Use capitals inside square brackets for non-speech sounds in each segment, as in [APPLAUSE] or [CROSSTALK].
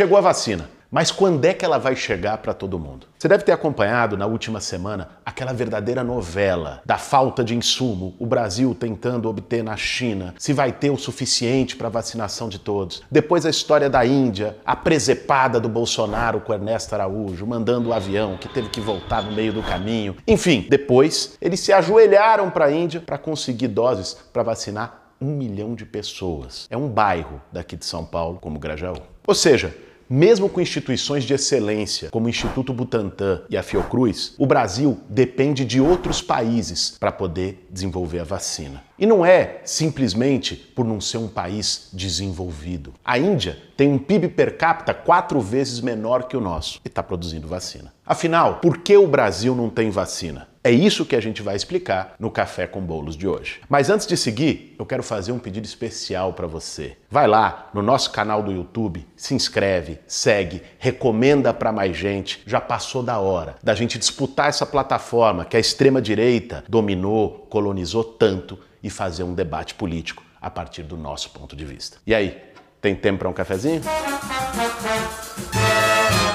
chegou a vacina. Mas quando é que ela vai chegar para todo mundo? Você deve ter acompanhado na última semana aquela verdadeira novela da falta de insumo, o Brasil tentando obter na China se vai ter o suficiente para vacinação de todos. Depois a história da Índia, a presepada do Bolsonaro com Ernesto Araújo, mandando o avião que teve que voltar no meio do caminho. Enfim, depois eles se ajoelharam para a Índia para conseguir doses para vacinar um milhão de pessoas. É um bairro daqui de São Paulo, como Grajaú. Ou seja, mesmo com instituições de excelência, como o Instituto Butantan e a Fiocruz, o Brasil depende de outros países para poder desenvolver a vacina. E não é simplesmente por não ser um país desenvolvido. A Índia tem um PIB per capita quatro vezes menor que o nosso e está produzindo vacina. Afinal, por que o Brasil não tem vacina? É isso que a gente vai explicar no Café com Bolos de hoje. Mas antes de seguir, eu quero fazer um pedido especial para você. Vai lá no nosso canal do YouTube, se inscreve, segue, recomenda para mais gente. Já passou da hora da gente disputar essa plataforma que a extrema direita dominou, colonizou tanto e fazer um debate político a partir do nosso ponto de vista. E aí, tem tempo para um cafezinho?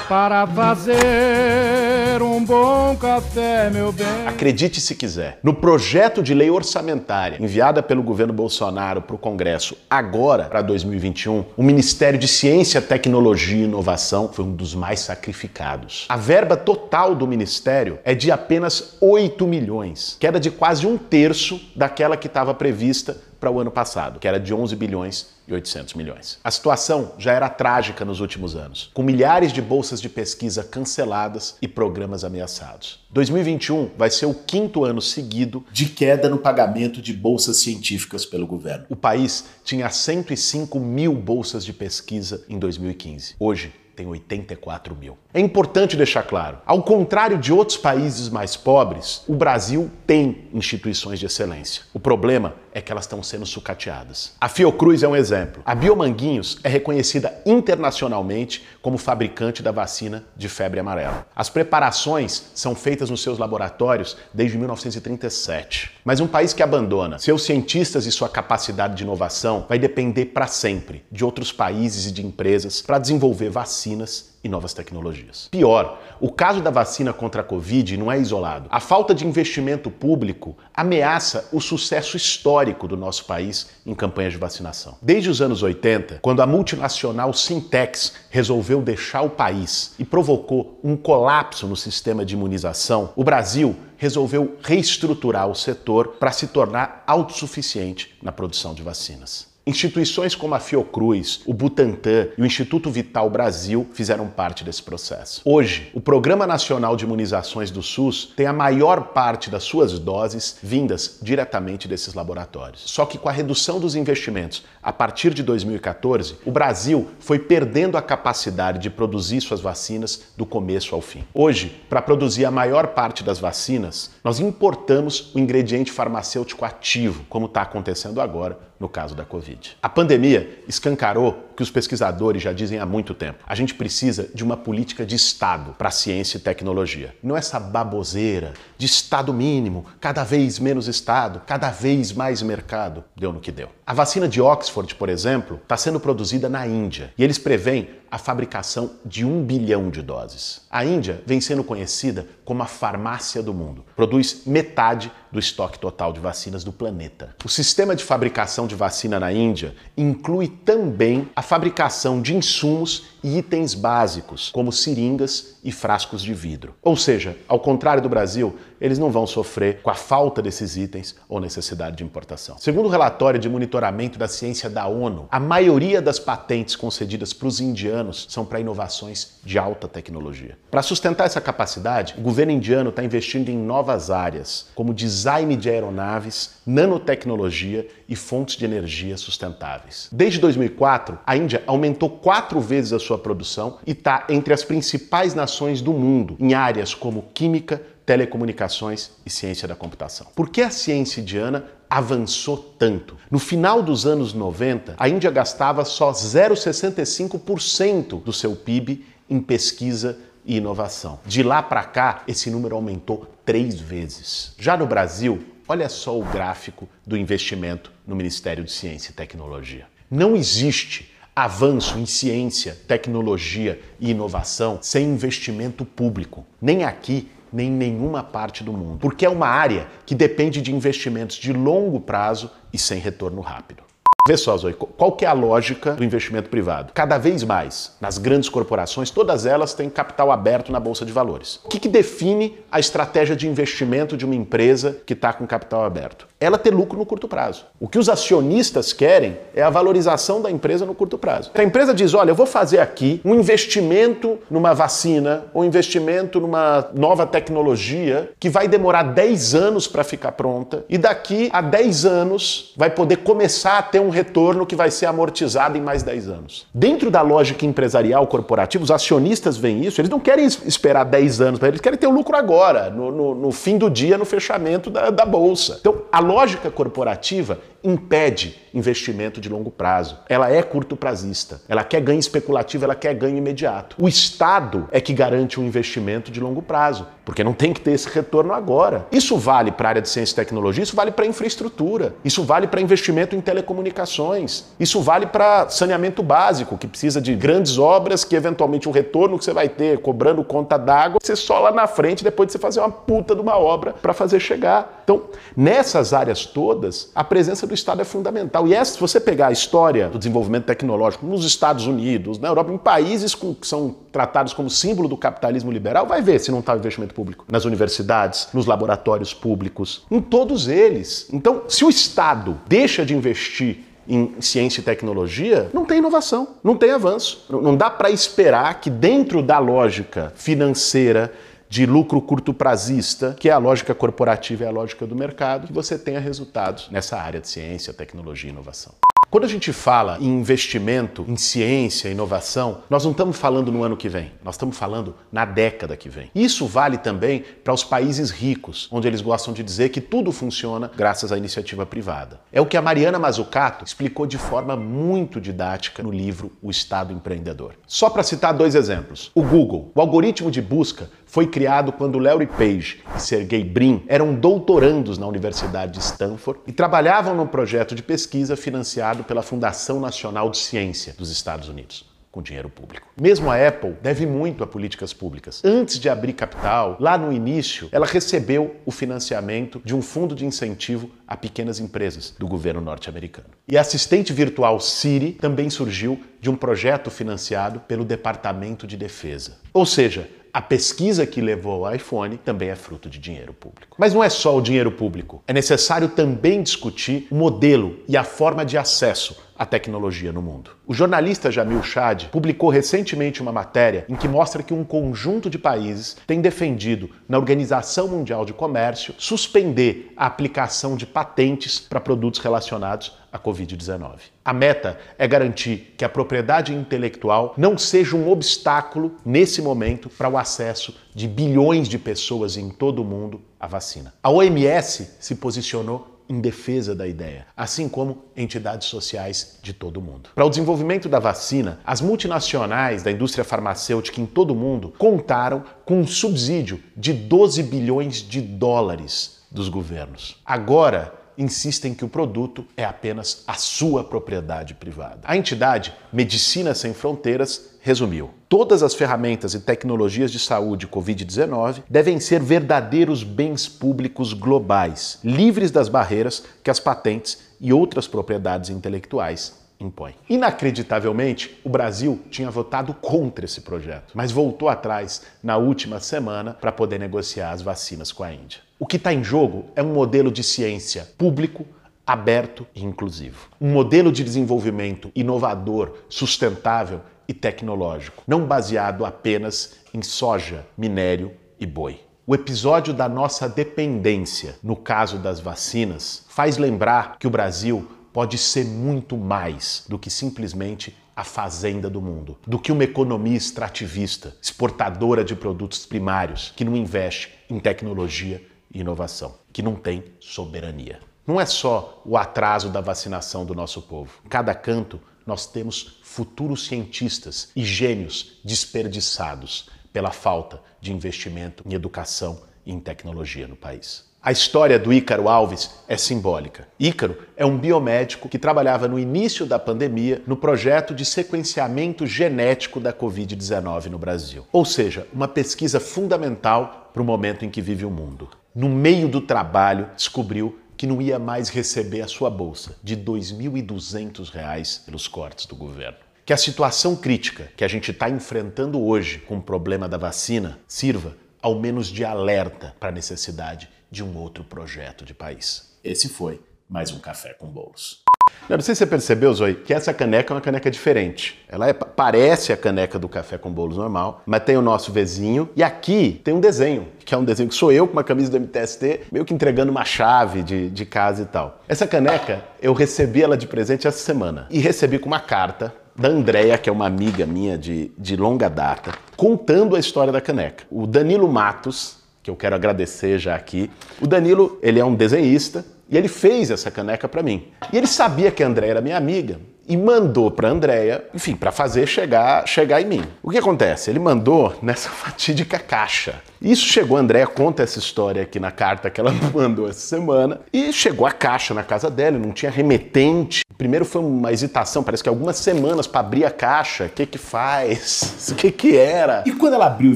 Para fazer um bom café, meu bem. Acredite se quiser, no projeto de lei orçamentária enviada pelo governo Bolsonaro para o Congresso agora, para 2021, o Ministério de Ciência, Tecnologia e Inovação foi um dos mais sacrificados. A verba total do ministério é de apenas 8 milhões, queda de quase um terço daquela que estava prevista para o ano passado, que era de 11 bilhões e 800 milhões. A situação já era trágica nos últimos anos, com milhares de bolsas de pesquisa canceladas e programas ameaçados. 2021 vai ser o quinto ano seguido de queda no pagamento de bolsas científicas pelo governo. O país tinha 105 mil bolsas de pesquisa em 2015. Hoje, tem 84 mil. É importante deixar claro: ao contrário de outros países mais pobres, o Brasil tem instituições de excelência. O problema é que elas estão sendo sucateadas. A Fiocruz é um exemplo. A Biomanguinhos é reconhecida internacionalmente como fabricante da vacina de febre amarela. As preparações são feitas nos seus laboratórios desde 1937. Mas um país que abandona seus cientistas e sua capacidade de inovação vai depender para sempre de outros países e de empresas para desenvolver vacinas e novas tecnologias. Pior, o caso da vacina contra a Covid não é isolado. A falta de investimento público ameaça o sucesso histórico do nosso país em campanhas de vacinação. Desde os anos 80, quando a multinacional Sintex resolveu deixar o país e provocou um colapso no sistema de imunização, o Brasil resolveu reestruturar o setor para se tornar autossuficiente na produção de vacinas. Instituições como a Fiocruz, o Butantan e o Instituto Vital Brasil fizeram parte desse processo. Hoje, o Programa Nacional de Imunizações do SUS tem a maior parte das suas doses vindas diretamente desses laboratórios. Só que com a redução dos investimentos a partir de 2014, o Brasil foi perdendo a capacidade de produzir suas vacinas do começo ao fim. Hoje, para produzir a maior parte das vacinas, nós importamos o ingrediente farmacêutico ativo, como está acontecendo agora no caso da Covid. A pandemia escancarou o que os pesquisadores já dizem há muito tempo. A gente precisa de uma política de Estado para ciência e tecnologia. Não essa baboseira de Estado mínimo, cada vez menos Estado, cada vez mais mercado. Deu no que deu. A vacina de Oxford, por exemplo, está sendo produzida na Índia e eles preveem a fabricação de um bilhão de doses. A Índia vem sendo conhecida como a farmácia do mundo. Produz metade do estoque total de vacinas do planeta. O sistema de fabricação de vacina na Índia inclui também a fabricação de insumos e itens básicos, como seringas e frascos de vidro. Ou seja, ao contrário do Brasil, eles não vão sofrer com a falta desses itens ou necessidade de importação. Segundo o relatório de monitoramento da ciência da ONU, a maioria das patentes concedidas para os indianos são para inovações de alta tecnologia. Para sustentar essa capacidade, o governo indiano está investindo em novas áreas, como design de aeronaves, nanotecnologia e fontes de energia sustentáveis. Desde 2004, a Índia aumentou quatro vezes a sua produção e está entre as principais nações do mundo em áreas como química, telecomunicações e ciência da computação. Por que a ciência indiana avançou tanto? No final dos anos 90, a Índia gastava só 0,65% do seu PIB em pesquisa e inovação. De lá para cá, esse número aumentou três vezes. Já no Brasil, olha só o gráfico do investimento no Ministério de Ciência e Tecnologia. Não existe avanço em ciência, tecnologia e inovação sem investimento público, nem aqui nem em nenhuma parte do mundo, porque é uma área que depende de investimentos de longo prazo e sem retorno rápido. Vê só, Zoe, qual que é a lógica do investimento privado? Cada vez mais, nas grandes corporações, todas elas têm capital aberto na Bolsa de Valores. O que, que define a estratégia de investimento de uma empresa que está com capital aberto? Ela ter lucro no curto prazo. O que os acionistas querem é a valorização da empresa no curto prazo. A empresa diz: olha, eu vou fazer aqui um investimento numa vacina, um investimento numa nova tecnologia que vai demorar 10 anos para ficar pronta e daqui a 10 anos vai poder começar a ter um retorno que vai ser amortizado em mais 10 anos. Dentro da lógica empresarial corporativa, os acionistas veem isso, eles não querem esperar 10 anos, eles querem ter o lucro agora, no, no, no fim do dia, no fechamento da, da bolsa. Então, a lógica corporativa impede investimento de longo prazo. Ela é curto prazista. Ela quer ganho especulativo, ela quer ganho imediato. O Estado é que garante um investimento de longo prazo, porque não tem que ter esse retorno agora. Isso vale para a área de ciência e tecnologia, isso vale para infraestrutura, isso vale para investimento em telecomunicações, isso vale para saneamento básico, que precisa de grandes obras que eventualmente o retorno que você vai ter cobrando conta d'água, você só lá na frente depois de você fazer uma puta de uma obra para fazer chegar. Então, nessas áreas todas, a presença do Estado é fundamental. E essa, se você pegar a história do desenvolvimento tecnológico nos Estados Unidos, na Europa, em países com, que são tratados como símbolo do capitalismo liberal, vai ver se não está o investimento público. Nas universidades, nos laboratórios públicos, em todos eles. Então, se o Estado deixa de investir em ciência e tecnologia, não tem inovação, não tem avanço. Não dá para esperar que, dentro da lógica financeira, de lucro curto prazista, que é a lógica corporativa e a lógica do mercado, que você tenha resultados nessa área de ciência, tecnologia e inovação. Quando a gente fala em investimento em ciência, inovação, nós não estamos falando no ano que vem, nós estamos falando na década que vem. Isso vale também para os países ricos, onde eles gostam de dizer que tudo funciona graças à iniciativa privada. É o que a Mariana Mazzucato explicou de forma muito didática no livro O Estado Empreendedor. Só para citar dois exemplos. O Google, o algoritmo de busca foi criado quando Larry Page e Sergey Brin eram doutorandos na Universidade de Stanford e trabalhavam num projeto de pesquisa financiado pela Fundação Nacional de Ciência dos Estados Unidos com dinheiro público. Mesmo a Apple deve muito a políticas públicas. Antes de abrir capital, lá no início, ela recebeu o financiamento de um fundo de incentivo a pequenas empresas do governo norte-americano. E a assistente virtual Siri também surgiu de um projeto financiado pelo Departamento de Defesa. Ou seja, a pesquisa que levou ao iPhone também é fruto de dinheiro público. Mas não é só o dinheiro público. É necessário também discutir o modelo e a forma de acesso à tecnologia no mundo. O jornalista Jamil Chad publicou recentemente uma matéria em que mostra que um conjunto de países tem defendido na Organização Mundial de Comércio suspender a aplicação de patentes para produtos relacionados a Covid-19. A meta é garantir que a propriedade intelectual não seja um obstáculo nesse momento para o acesso de bilhões de pessoas em todo o mundo à vacina. A OMS se posicionou em defesa da ideia, assim como entidades sociais de todo mundo. Para o desenvolvimento da vacina, as multinacionais da indústria farmacêutica em todo o mundo contaram com um subsídio de 12 bilhões de dólares dos governos. Agora, insistem que o produto é apenas a sua propriedade privada. A entidade Medicina Sem Fronteiras resumiu: todas as ferramentas e tecnologias de saúde Covid-19 devem ser verdadeiros bens públicos globais, livres das barreiras que as patentes e outras propriedades intelectuais impõem. Inacreditavelmente, o Brasil tinha votado contra esse projeto, mas voltou atrás na última semana para poder negociar as vacinas com a Índia. O que está em jogo é um modelo de ciência público, aberto e inclusivo. Um modelo de desenvolvimento inovador, sustentável e tecnológico, não baseado apenas em soja, minério e boi. O episódio da nossa dependência, no caso das vacinas, faz lembrar que o Brasil pode ser muito mais do que simplesmente a fazenda do mundo, do que uma economia extrativista, exportadora de produtos primários, que não investe em tecnologia e inovação, que não tem soberania. Não é só o atraso da vacinação do nosso povo. Cada canto, nós temos futuros cientistas e gênios desperdiçados pela falta de investimento em educação e em tecnologia no país. A história do Ícaro Alves é simbólica. Ícaro é um biomédico que trabalhava no início da pandemia no projeto de sequenciamento genético da Covid-19 no Brasil. Ou seja, uma pesquisa fundamental para o momento em que vive o mundo. No meio do trabalho, descobriu que não ia mais receber a sua bolsa de R$ 2.200 pelos cortes do governo. Que a situação crítica que a gente está enfrentando hoje com o problema da vacina sirva ao menos de alerta para a necessidade de um outro projeto de país. Esse foi mais um Café com Bolos. Não, sei se você percebeu, Zoe, que essa caneca é uma caneca diferente. Ela é, parece a caneca do café com bolos normal, mas tem o nosso vizinho e aqui tem um desenho, que é um desenho que sou eu com uma camisa do MTST, meio que entregando uma chave de, de casa e tal. Essa caneca, eu recebi ela de presente essa semana e recebi com uma carta da Andrea, que é uma amiga minha de, de longa data, contando a história da caneca. O Danilo Matos, que eu quero agradecer já aqui. O Danilo, ele é um desenhista e ele fez essa caneca para mim. E ele sabia que a Andréia era minha amiga e mandou para Andréia, enfim, para fazer chegar, chegar em mim. O que acontece? Ele mandou nessa [LAUGHS] fatídica caixa. Isso chegou, a Andréia conta essa história aqui na carta que ela [LAUGHS] mandou essa semana, e chegou a caixa na casa dela, não tinha remetente. Primeiro foi uma hesitação, parece que algumas semanas para abrir a caixa, o que que faz, [LAUGHS] o que que era. E quando ela abriu e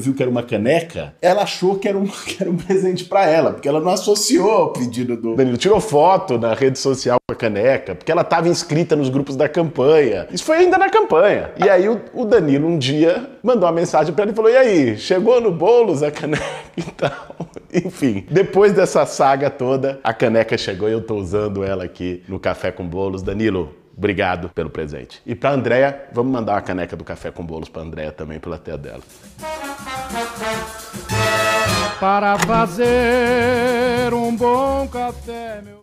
viu que era uma caneca, ela achou que era um, que era um presente para ela, porque ela não associou ao pedido do Danilo. Tirou foto na rede social com a caneca, porque ela estava inscrita nos grupos da campanha. Isso foi ainda na campanha. E aí o, o Danilo um dia mandou uma mensagem para ele e falou: "E aí, chegou no bolos a caneca [LAUGHS] e tal?" Enfim, depois dessa saga toda, a caneca chegou e eu tô usando ela aqui no café com bolos. Danilo, obrigado pelo presente. E para Andréia, vamos mandar uma caneca do café com bolos para Andréia também pela tia dela. Para fazer um bom café, meu